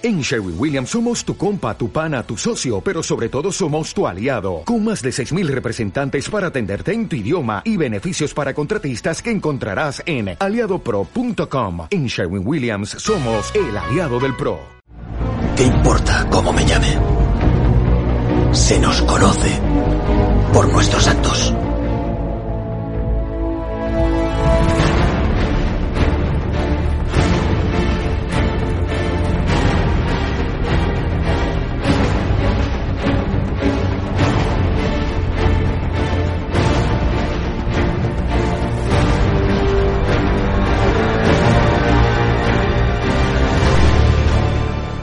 En Sherwin Williams somos tu compa, tu pana, tu socio, pero sobre todo somos tu aliado, con más de 6.000 representantes para atenderte en tu idioma y beneficios para contratistas que encontrarás en aliadopro.com. En Sherwin Williams somos el aliado del PRO. ¿Qué importa cómo me llame? Se nos conoce por nuestros actos.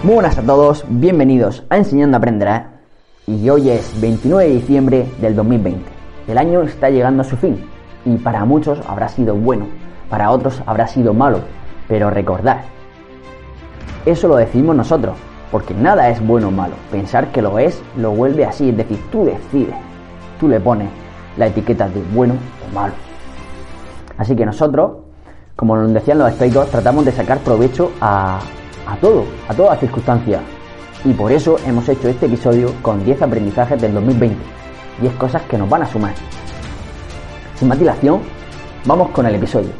Muy buenas a todos, bienvenidos a Enseñando Aprenderá. Y hoy es 29 de diciembre del 2020. El año está llegando a su fin y para muchos habrá sido bueno, para otros habrá sido malo. Pero recordad, eso lo decidimos nosotros, porque nada es bueno o malo. Pensar que lo es lo vuelve así, es decir, tú decides, tú le pones la etiqueta de bueno o malo. Así que nosotros, como nos decían los estoicos, tratamos de sacar provecho a, a todo, a todas las circunstancias. Y por eso hemos hecho este episodio con 10 aprendizajes del 2020, 10 cosas que nos van a sumar. Sin más dilación, vamos con el episodio.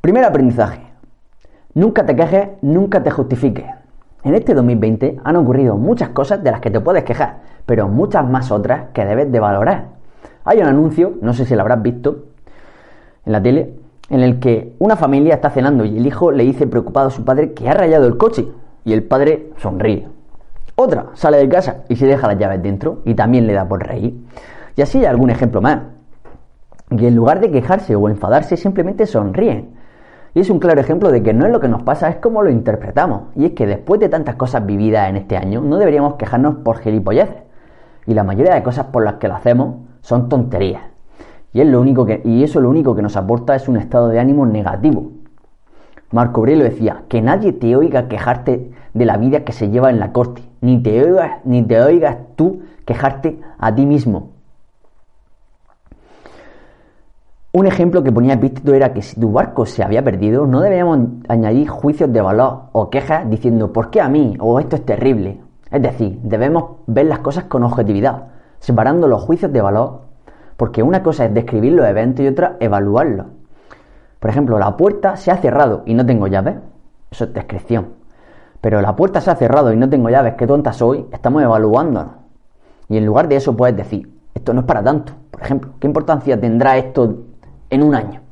Primer aprendizaje. Nunca te quejes, nunca te justifiques. En este 2020 han ocurrido muchas cosas de las que te puedes quejar, pero muchas más otras que debes de valorar. Hay un anuncio, no sé si lo habrás visto en la tele, en el que una familia está cenando y el hijo le dice preocupado a su padre que ha rayado el coche y el padre sonríe. Otra sale de casa y se deja las llaves dentro y también le da por reír. Y así hay algún ejemplo más. Y en lugar de quejarse o enfadarse simplemente sonríen. Y es un claro ejemplo de que no es lo que nos pasa, es como lo interpretamos. Y es que después de tantas cosas vividas en este año, no deberíamos quejarnos por gilipolleces. Y la mayoría de cosas por las que lo hacemos son tonterías. Y, lo único que, eso lo único que nos aporta es un estado de ánimo negativo. Marco Aurelio decía, que nadie te oiga quejarte de la vida que se lleva en la corte, ni te oigas, ni te tú quejarte a ti mismo. Un ejemplo que ponía Epícteto era que si tu barco se había perdido, no debíamos añadir juicios de valor o quejas diciendo ¿por qué a mí? o esto es terrible. Es decir, debemos ver las cosas con objetividad, separando los juicios de valor porque una cosa es describir los eventos y otra evaluarlos. Por ejemplo, la puerta se ha cerrado y no tengo llaves. Eso es descripción. Pero la puerta se ha cerrado y no tengo llaves, qué tonta soy, estamos evaluándonos. Y en lugar de eso puedes decir, esto no es para tanto. Por ejemplo, ¿qué importancia tendrá esto en un año?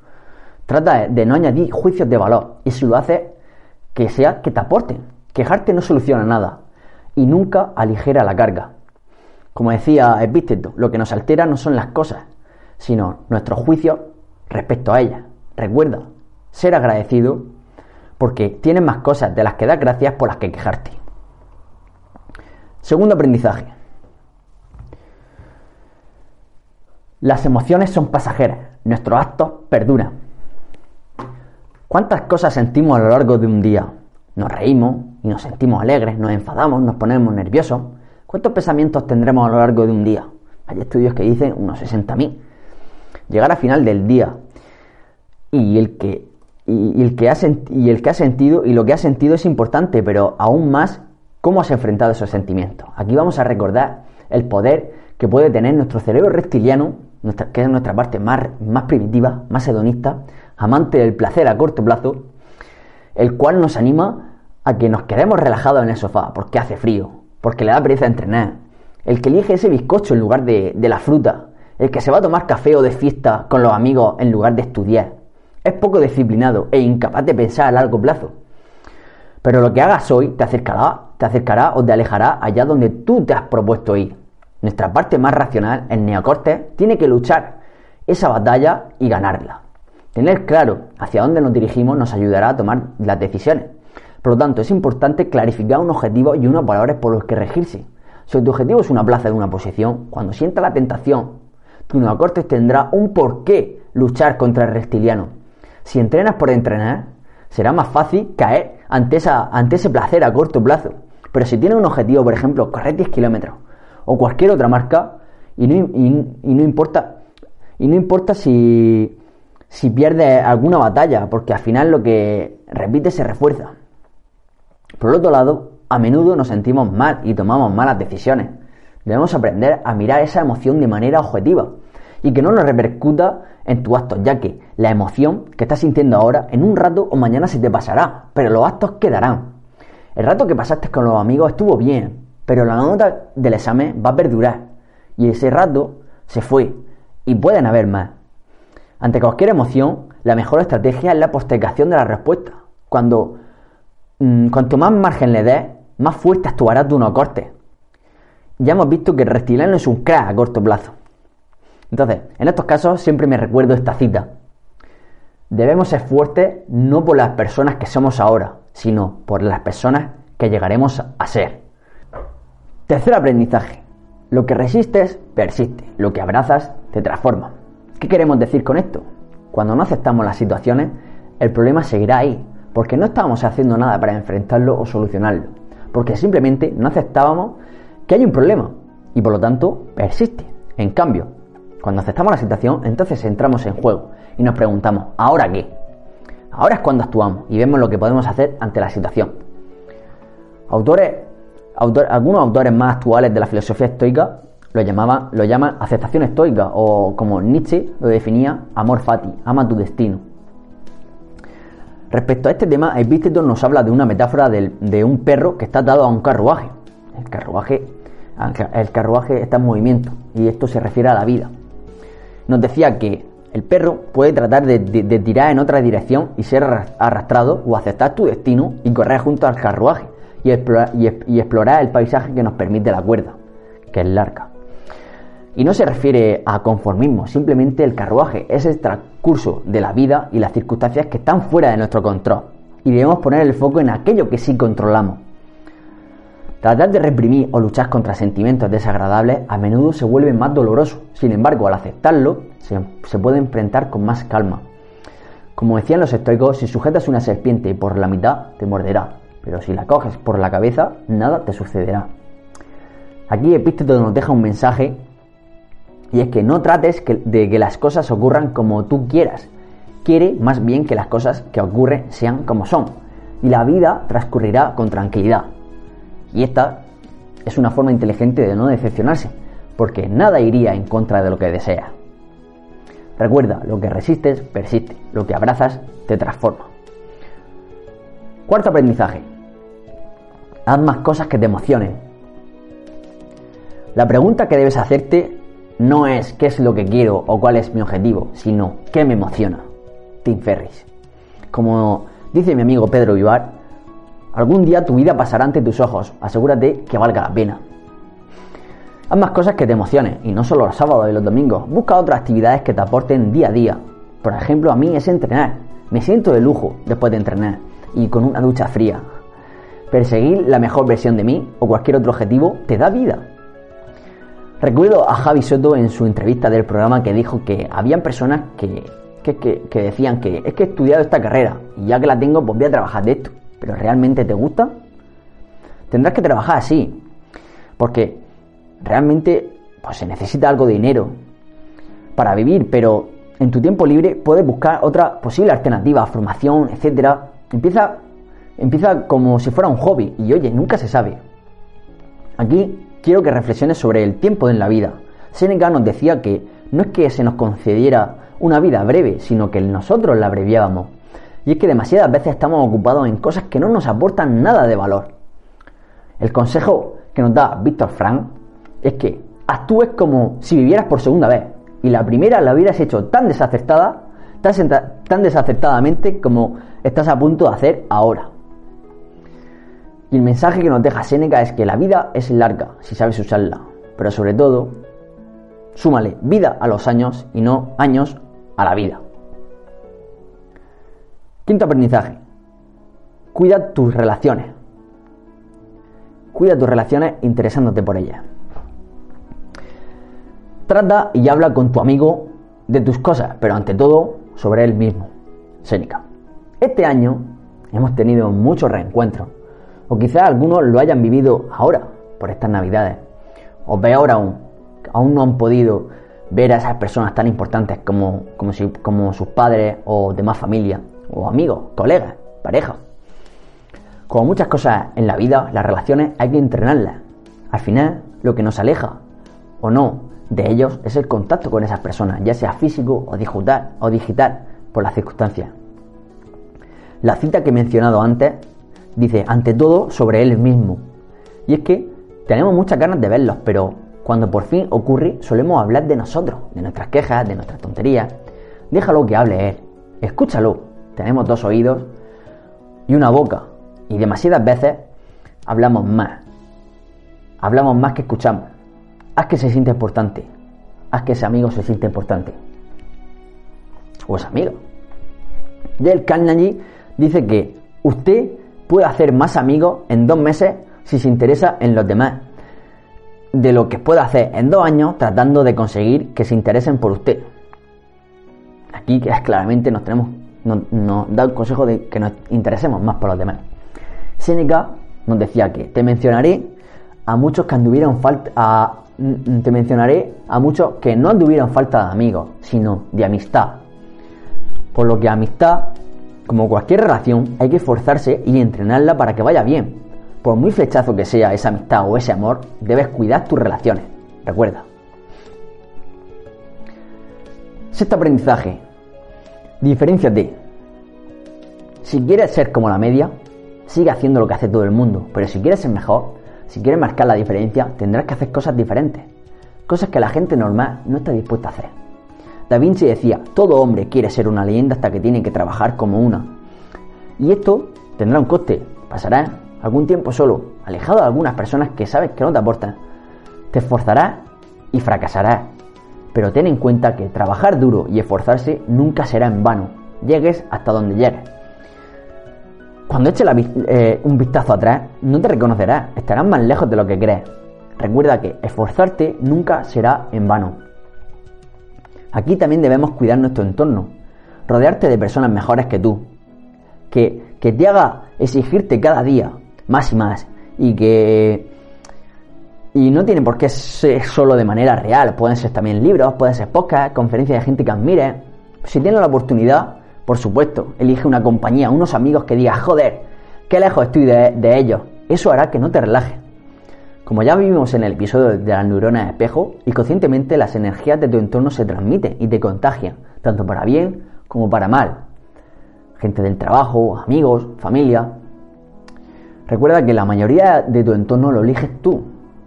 Trata de no añadir juicios de valor. Y si lo haces, que sea que te aporten. Quejarte no soluciona nada. Y nunca aligera la carga. Como decía Epícteto, lo que nos altera no son las cosas, sino nuestros juicios respecto a ellas. Recuerda, ser agradecido porque tienes más cosas de las que das gracias por las que quejarte. Segundo aprendizaje. Las emociones son pasajeras, nuestros actos perduran. ¿Cuántas cosas sentimos a lo largo de un día? Nos reímos y nos sentimos alegres, nos enfadamos, nos ponemos nerviosos, ¿Cuántos pensamientos tendremos a lo largo de un día? Hay estudios que dicen unos 60.000. Llegar a final del día y el que y, el que ha y el que ha sentido y lo que ha sentido es importante, pero aún más cómo has enfrentado esos sentimientos. Aquí vamos a recordar el poder que puede tener nuestro cerebro reptiliano, que es nuestra parte más, más primitiva, más hedonista, amante del placer a corto plazo, el cual nos anima a que nos quedemos relajados en el sofá porque hace frío, porque le da pereza entrenar, el que elige ese bizcocho en lugar de, la fruta, el que se va a tomar café o de fiesta con los amigos en lugar de estudiar, es poco disciplinado e incapaz de pensar a largo plazo. Pero lo que hagas hoy te acercará, te acercará o te alejará allá donde tú te has propuesto ir. Nuestra parte más racional, el neocorte, tiene que luchar esa batalla y ganarla. Tener claro hacia dónde nos dirigimos nos ayudará a tomar las decisiones. Por lo tanto, es importante clarificar un objetivo y unos valores por los que regirse. Si tu objetivo es una plaza de una posición, cuando sienta la tentación, tu neocortes tendrá un porqué luchar contra el reptiliano. Si entrenas por entrenar, será más fácil caer ante, esa, ante ese placer a corto plazo. Pero si tienes un objetivo, por ejemplo, correr 10 kilómetros o cualquier otra marca, y no, y no importa, y no importa si, si pierdes alguna batalla, porque al final lo que repite se refuerza. Por otro lado, a menudo nos sentimos mal y tomamos malas decisiones. Debemos aprender a mirar esa emoción de manera objetiva y que no nos repercuta en tus actos, ya que la emoción que estás sintiendo ahora en un rato o mañana se te pasará, pero los actos quedarán. El rato que pasaste con los amigos estuvo bien, pero la nota del examen va a perdurar y ese rato se fue y pueden haber más. Ante cualquier emoción, la mejor estrategia es la postergación de la respuesta. Cuando mm, cuanto más margen le des, más fuerte actuará tu no corte. Ya hemos visto que el reptiliano es un crack a corto plazo. Entonces, en estos casos siempre me recuerdo esta cita. Debemos ser fuertes no por las personas que somos ahora, sino por las personas que llegaremos a ser. Tercer aprendizaje. Lo que resistes, persiste. Lo que abrazas, te transforma. ¿Qué queremos decir con esto? Cuando no aceptamos las situaciones, el problema seguirá ahí, porque no estábamos haciendo nada para enfrentarlo o solucionarlo, porque simplemente no aceptábamos que hay un problema y por lo tanto persiste. En cambio, cuando aceptamos la situación, entonces entramos en juego y nos preguntamos, ¿ahora qué? Ahora es cuando actuamos y vemos lo que podemos hacer ante la situación. Autores, algunos autores más actuales de la filosofía estoica lo, lo llaman aceptación estoica o como Nietzsche lo definía, amor fati, ama tu destino. Respecto a este tema, Epícteto nos habla de una metáfora de, un perro que está atado a un carruaje. El carruaje, el carruaje está en movimiento y esto se refiere a la vida. Nos decía que el perro puede tratar de, tirar en otra dirección y ser arrastrado o aceptar tu destino y correr junto al carruaje y explorar, y explorar el paisaje que nos permite la cuerda, que es larga. Y no se refiere a conformismo, simplemente el carruaje es el transcurso de la vida y las circunstancias que están fuera de nuestro control. Y debemos poner el foco en aquello que sí controlamos. Tratar de reprimir o luchar contra sentimientos desagradables a menudo se vuelve más doloroso. Sin embargo, al aceptarlo, se, puede enfrentar con más calma. Como decían los estoicos, si sujetas una serpiente por la mitad, te morderá. Pero si la coges por la cabeza, nada te sucederá. Aquí Epícteto nos deja un mensaje y es que no trates de que las cosas ocurran como tú quieras. Quiere más bien que las cosas que ocurren sean como son. Y la vida transcurrirá con tranquilidad. Y esta es una forma inteligente de no decepcionarse, porque nada iría en contra de lo que deseas. Recuerda, lo que resistes persiste, lo que abrazas te transforma. Cuarto aprendizaje. Haz más cosas que te emocionen. La pregunta que debes hacerte no es qué es lo que quiero o cuál es mi objetivo, sino qué me emociona. Tim Ferris. Como dice mi amigo Pedro Vivar, algún día tu vida pasará ante tus ojos, asegúrate que valga la pena. Haz más cosas que te emocionen, y no solo los sábados y los domingos, busca otras actividades que te aporten día a día. Por ejemplo, a mí es entrenar. Me siento de lujo después de entrenar y con una ducha fría. Perseguir la mejor versión de mí o cualquier otro objetivo te da vida. Recuerdo a Javi Soto en su entrevista del programa que dijo que habían personas que, decían que es que he estudiado esta carrera y ya que la tengo pues voy a trabajar de esto. ¿Pero realmente te gusta? Tendrás que trabajar así. Porque realmente pues, se necesita algo de dinero para vivir, pero en tu tiempo libre puedes buscar otra posible alternativa, formación, etcétera. Empieza, empieza como si fuera un hobby y oye, nunca se sabe. Aquí quiero que reflexiones sobre el tiempo en la vida. Seneca nos decía que no es que se nos concediera una vida breve, sino que nosotros la abreviábamos. Y es que demasiadas veces estamos ocupados en cosas que no nos aportan nada de valor. El consejo que nos da Víctor Frank es que actúes como si vivieras por segunda vez y la primera la hubieras hecho tan desacertada, tan, tan desacertadamente como estás a punto de hacer ahora. Y el mensaje que nos deja Seneca es que la vida es larga si sabes usarla, pero sobre todo, súmale vida a los años y no años a la vida. Quinto aprendizaje. Cuida tus relaciones. Cuida tus relaciones interesándote por ellas. Trata y habla con tu amigo de tus cosas, pero ante todo sobre él mismo. Seneca. Este año hemos tenido muchos reencuentros o quizás algunos lo hayan vivido ahora, por estas navidades. O peor aún, aún no han podido ver a esas personas tan importantes como, como, sus padres o demás familia, o amigos, colegas, pareja. Como muchas cosas en la vida, las relaciones hay que entrenarlas. Al final, lo que nos aleja o no de ellos es el contacto con esas personas, ya sea físico o digital, o digital por las circunstancias. La cita que he mencionado antes dice, ante todo, sobre él mismo. Y es que tenemos muchas ganas de verlos, pero cuando por fin ocurre, solemos hablar de nosotros, de nuestras quejas, de nuestras tonterías. Déjalo que hable él, escúchalo. Tenemos dos oídos y una boca, y demasiadas veces hablamos más. Hablamos más que escuchamos. Haz que se sienta importante. Haz que ese amigo se sienta importante. O esa amiga. Del Carnegie dice que usted puede hacer más amigos en dos meses si se interesa en los demás de lo que puede hacer en dos años tratando de conseguir que se interesen por usted. Aquí claramente nos tenemos nos, da el consejo de que nos interesemos más por los demás. Seneca nos decía que te mencionaré a muchos que anduvieron falta te mencionaré a muchos que no anduvieron falta de amigos, sino de amistad. Por lo que amistad como cualquier relación, hay que esforzarse y entrenarla para que vaya bien. Por muy flechazo que sea esa amistad o ese amor, debes cuidar tus relaciones. Recuerda. Sexto aprendizaje. Diferenciate. Si quieres ser como la media, sigue haciendo lo que hace todo el mundo. Pero si quieres ser mejor, si quieres marcar la diferencia, tendrás que hacer cosas diferentes. Cosas que la gente normal no está dispuesta a hacer. Da Vinci decía, todo hombre quiere ser una leyenda hasta que tiene que trabajar como una. Y esto tendrá un coste, pasará algún tiempo solo, alejado de algunas personas que sabes que no te aportan. Te esforzarás y fracasarás. Pero ten en cuenta que trabajar duro y esforzarse nunca será en vano, llegues hasta donde llegues. Cuando eches eh, un vistazo atrás, no te reconocerás, estarás más lejos de lo que crees. Recuerda que esforzarte nunca será en vano. Aquí también debemos cuidar nuestro entorno, rodearte de personas mejores que tú, que, que te haga exigirte cada día más y más y que y no tiene por qué ser solo de manera real, pueden ser también libros, pueden ser podcasts, conferencias de gente que admire. Si tienes la oportunidad, por supuesto, elige una compañía, unos amigos que digas, joder, qué lejos estoy de, de ellos. Eso hará que no te relajes. Como ya vimos en el episodio de las neuronas espejo, inconscientemente las energías de tu entorno se transmiten y te contagian, tanto para bien como para mal. Gente del trabajo, amigos, familia. Recuerda que la mayoría de tu entorno lo eliges tú.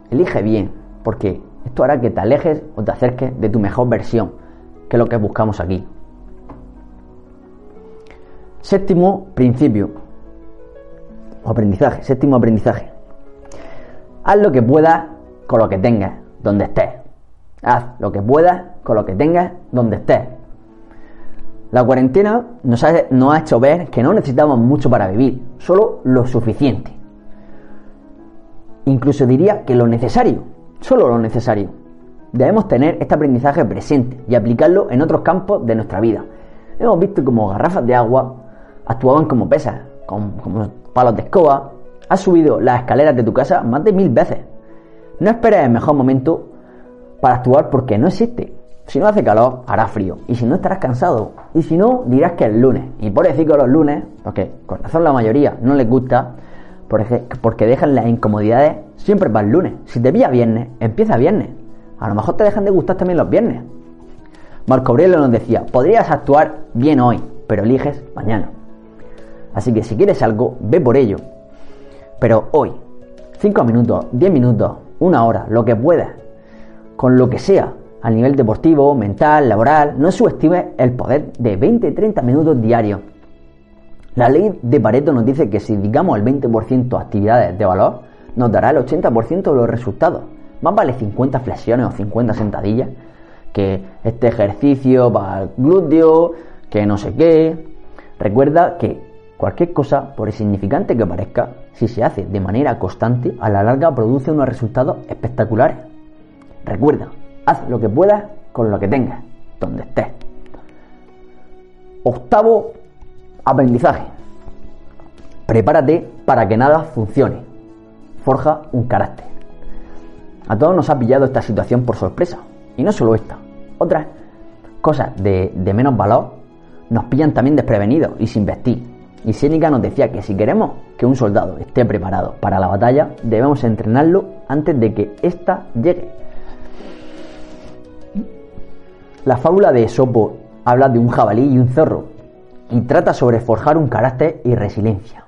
Elige bien, porque esto hará que te alejes o te acerques de tu mejor versión, que es lo que buscamos aquí. Séptimo principio o aprendizaje, séptimo aprendizaje. Haz lo que puedas con lo que tengas, donde estés. Haz lo que puedas con lo que tengas, donde estés. La cuarentena nos ha, hecho ver que no necesitamos mucho para vivir, solo lo suficiente. Incluso diría que lo necesario, solo lo necesario. Debemos tener este aprendizaje presente y aplicarlo en otros campos de nuestra vida. Hemos visto como garrafas de agua actuaban como pesas, como palos de escoba, Has subido las escaleras de tu casa más de mil veces. No esperes el mejor momento para actuar porque no existe. Si no hace calor, hará frío. Y si no, estarás cansado. Y si no, dirás que es lunes. Y por decir que los lunes, porque con razón la mayoría no les gusta, porque dejan las incomodidades siempre para el lunes. Si te pilla viernes, empieza viernes. A lo mejor te dejan de gustar también los viernes. Marco Aurelio nos decía, podrías actuar bien hoy, pero eliges mañana. Así que si quieres algo, ve por ello. Pero hoy, 5 minutos, 10 minutos, una hora, lo que puedas, con lo que sea, a nivel deportivo, mental, laboral, no subestimes el poder de 20-30 minutos diarios. La ley de Pareto nos dice que si dedicamos el 20% a actividades de valor, nos dará el 80% de los resultados. Más vale 50 flexiones o 50 sentadillas que este ejercicio para el glúteo, que no sé qué. Recuerda que Cualquier cosa, por insignificante que parezca, si se hace de manera constante, a la larga produce unos resultados espectaculares. Recuerda, haz lo que puedas con lo que tengas, donde estés. Octavo aprendizaje. Prepárate para que nada funcione. Forja un carácter. A todos nos ha pillado esta situación por sorpresa. Y no solo esta. Otras cosas de, de menos valor nos pillan también desprevenidos y sin vestir Y Sénica nos decía que si queremos que un soldado esté preparado para la batalla, debemos entrenarlo antes de que ésta llegue. La fábula de Esopo habla de un jabalí y un zorro y trata sobre forjar un carácter y resiliencia.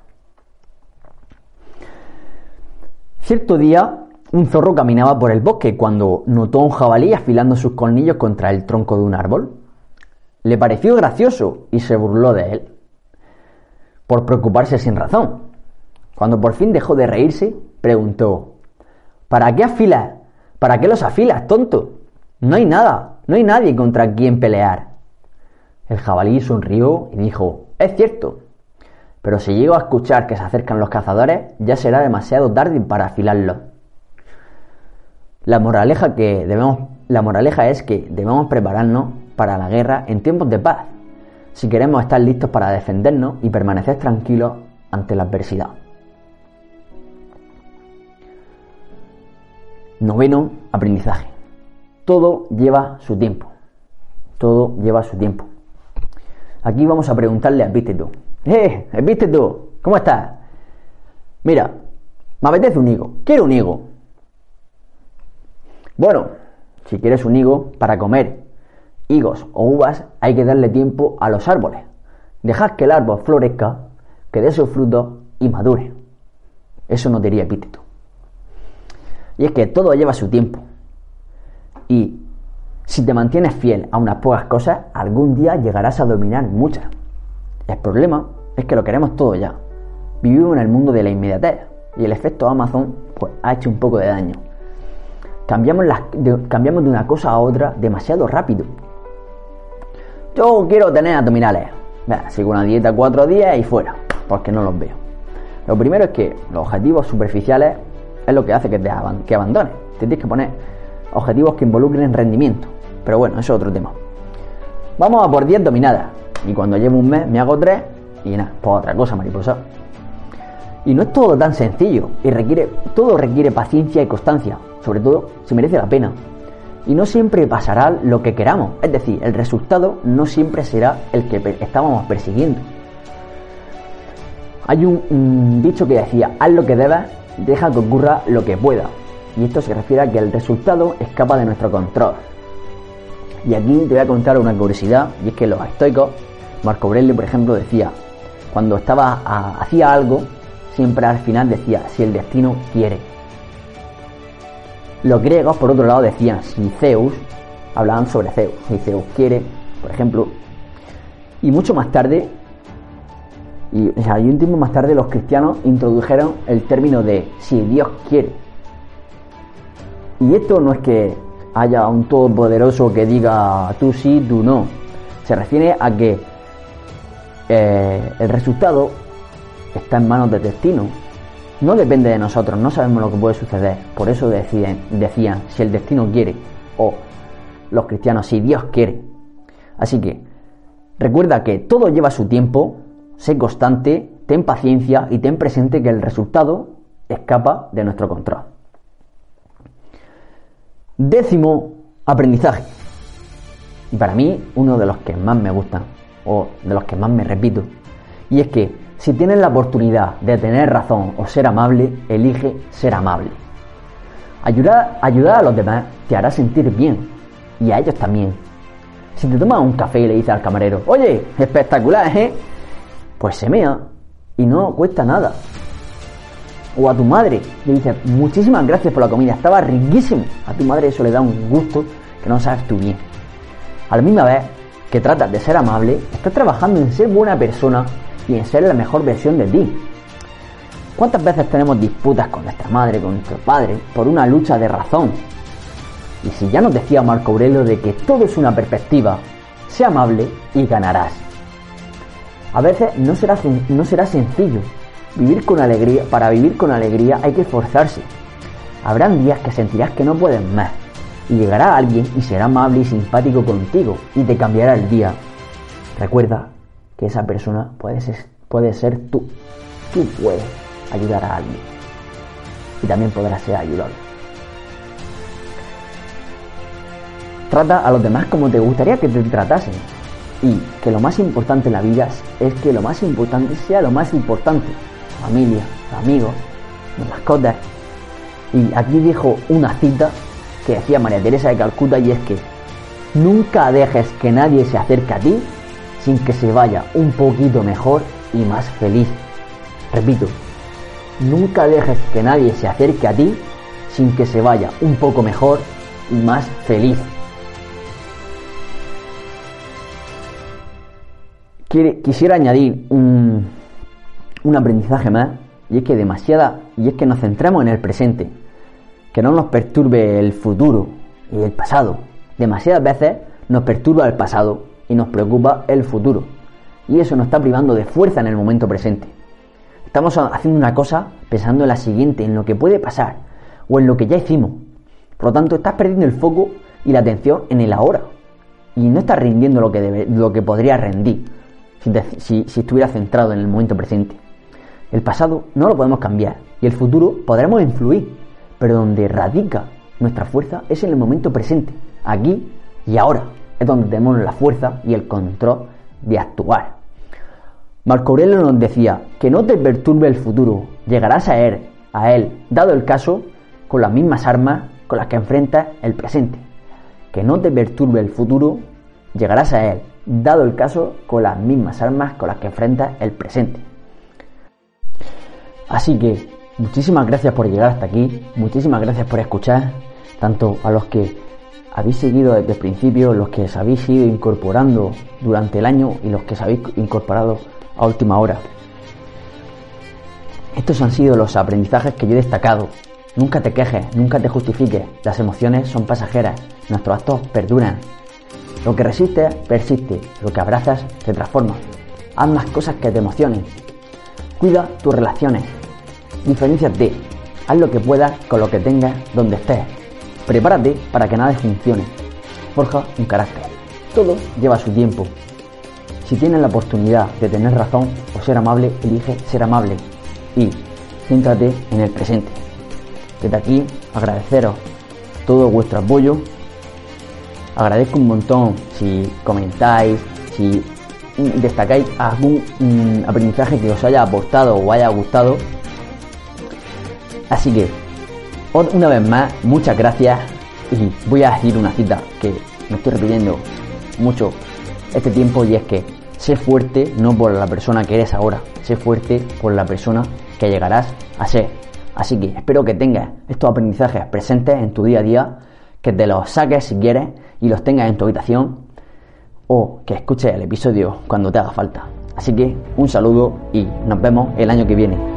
Cierto día, un zorro caminaba por el bosque cuando notó a un jabalí afilando sus colmillos contra el tronco de un árbol. Le pareció gracioso y se burló de él por preocuparse sin razón. Cuando por fin dejó de reírse, preguntó, ¿Para qué afilas? ¿Para qué los afilas, tonto? No hay nada, no hay nadie contra quien pelear. El jabalí sonrió y dijo, es cierto, pero si llego a escuchar que se acercan los cazadores, ya será demasiado tarde para afilarlos. La moraleja, que debemos, la moraleja es que debemos prepararnos para la guerra en tiempos de paz si queremos estar listos para defendernos y permanecer tranquilos ante la adversidad. Noveno, aprendizaje. Todo lleva su tiempo. Todo lleva su tiempo. Aquí vamos a preguntarle a Epíteto. ¡Eh, Epíteto! ¿Cómo estás? Mira, me apetece un higo. Quiero un higo. Bueno, si quieres un higo para comer higos o uvas, hay que darle tiempo a los árboles. Dejad que el árbol florezca, que dé sus frutos y madure. Eso no diría epíteto. Y es que todo lleva su tiempo. Y si te mantienes fiel a unas pocas cosas, algún día llegarás a dominar muchas. El problema es que lo queremos todo ya. Vivimos en el mundo de la inmediatez y el efecto Amazon pues, ha hecho un poco de daño. Cambiamos, cambiamos de una cosa a otra demasiado rápido yo quiero tener abdominales. sigo una dieta cuatro días y fuera, porque no los veo. Lo primero es que los objetivos superficiales es lo que hace que te que abandones. tienes que poner objetivos que involucren rendimiento. Pero bueno, eso es otro tema. Vamos a por 10 dominadas. Y cuando llevo un mes me hago 3 y nada, pues otra cosa, mariposa. Y no es todo tan sencillo y requiere, todo requiere paciencia y constancia, sobre todo si merece la pena y no siempre pasará lo que queramos. Es decir, el resultado no siempre será el que estábamos persiguiendo. Hay un, dicho que decía, haz lo que debas, deja que ocurra lo que pueda. Y esto se refiere a que el resultado escapa de nuestro control. Y aquí te voy a contar una curiosidad, y es que los estoicos, Marco Aurelio por ejemplo decía, cuando estaba hacía algo, siempre al final decía, si el destino quiere. Los griegos, por otro lado, decían si Zeus, hablaban sobre Zeus, si Zeus quiere, por ejemplo. Y mucho más tarde, y, o sea, y un tiempo más tarde, los cristianos introdujeron el término de si Dios quiere. Y esto no es que haya un todopoderoso que diga tú sí, tú no. Se refiere a que eh, el resultado está en manos del destino no depende de nosotros, no sabemos lo que puede suceder. Por eso decían, si el destino quiere, o los cristianos, si Dios quiere. Así que, recuerda que todo lleva su tiempo, sé constante, ten paciencia y ten presente que el resultado escapa de nuestro control. Décimo aprendizaje. Y para mí, uno de los que más me gustan, o de los que más me repito, y es que si tienes la oportunidad de tener razón o ser amable, elige ser amable. Ayudar, a los demás te hará sentir bien y a ellos también. Si te tomas un café y le dices al camarero, oye, espectacular, ¿eh? Pues se mea y no cuesta nada. O a tu madre le dices, muchísimas gracias por la comida, estaba riquísimo. A tu madre eso le da un gusto que no sabes tú bien. A la misma vez que tratas de ser amable, estás trabajando en ser buena persona y en ser la mejor versión de ti. ¿Cuántas veces tenemos disputas con nuestra madre, con nuestro padre, por una lucha de razón? Y si ya nos decía Marco Aurelio de que todo es una perspectiva, sé amable y ganarás. A veces no será, no será sencillo. Vivir con alegría, para vivir con alegría hay que esforzarse. Habrán días que sentirás que no puedes más. Y llegará alguien y será amable y simpático contigo y te cambiará el día. Recuerda que esa persona puede ser, puede ser tú. Tú puedes ayudar a alguien. Y también podrás ser ayudado. Trata a los demás como te gustaría que te tratasen. y que lo más importante en la vida es que lo más importante sea lo más importante. Familia, amigos, mascotas. Y aquí dijo una cita que decía María Teresa de Calcuta y es que nunca dejes que nadie se acerque a ti sin que se vaya un poquito mejor y más feliz. Repito, nunca dejes que nadie se acerque a ti sin que se vaya un poco mejor y más feliz. Quisiera añadir un, un aprendizaje más y es que demasiada y es que nos centramos en el presente, que no nos perturbe el futuro y el pasado. Demasiadas veces nos perturba el pasado y nos preocupa el futuro. Y eso nos está privando de fuerza en el momento presente. Estamos haciendo una cosa pensando en la siguiente, en lo que puede pasar o en lo que ya hicimos. Por lo tanto, estás perdiendo el foco y la atención en el ahora. Y no estás rindiendo lo que, debe, lo que podría rendir si, si estuviera centrado en el momento presente. El pasado no lo podemos cambiar y el futuro podremos influir, pero donde radica nuestra fuerza es en el momento presente, aquí y ahora. Es donde tenemos la fuerza y el control de actuar. Marco Aurelio nos decía que no te perturbe el futuro, llegarás a él, a él, dado el caso, con las mismas armas con las que enfrentas el presente. Que no te perturbe el futuro, llegarás a él, dado el caso, con las mismas armas con las que enfrentas el presente. Así que muchísimas gracias por llegar hasta aquí, muchísimas gracias por escuchar, tanto a los que habéis seguido desde el principio, los que os habéis ido incorporando durante el año y los que os habéis incorporado a última hora. Estos han sido los aprendizajes que yo he destacado. Nunca te quejes, nunca te justifiques, las emociones son pasajeras, nuestros actos perduran. Lo que resiste, persiste, lo que abrazas, se transforma. Haz más cosas que te emocionen. Cuida tus relaciones, Diferenciate. Haz lo que puedas con lo que tengas donde estés. Prepárate para que nada funcione. Forja un carácter. Todo lleva su tiempo. Si tienes la oportunidad de tener razón o ser amable, elige ser amable. Y céntrate en el presente. Desde aquí agradeceros todo vuestro apoyo. Agradezco un montón si comentáis, si destacáis algún mm, aprendizaje que os haya aportado o haya gustado Así que, una vez más, muchas gracias y voy a decir una cita que me estoy repitiendo mucho este tiempo y es que sé fuerte no por la persona que eres ahora, sé fuerte por la persona que llegarás a ser. Así que espero que tengas estos aprendizajes presentes en tu día a día, que te los saques si quieres y los tengas en tu habitación o que escuches el episodio cuando te haga falta. Así que un saludo y nos vemos el año que viene.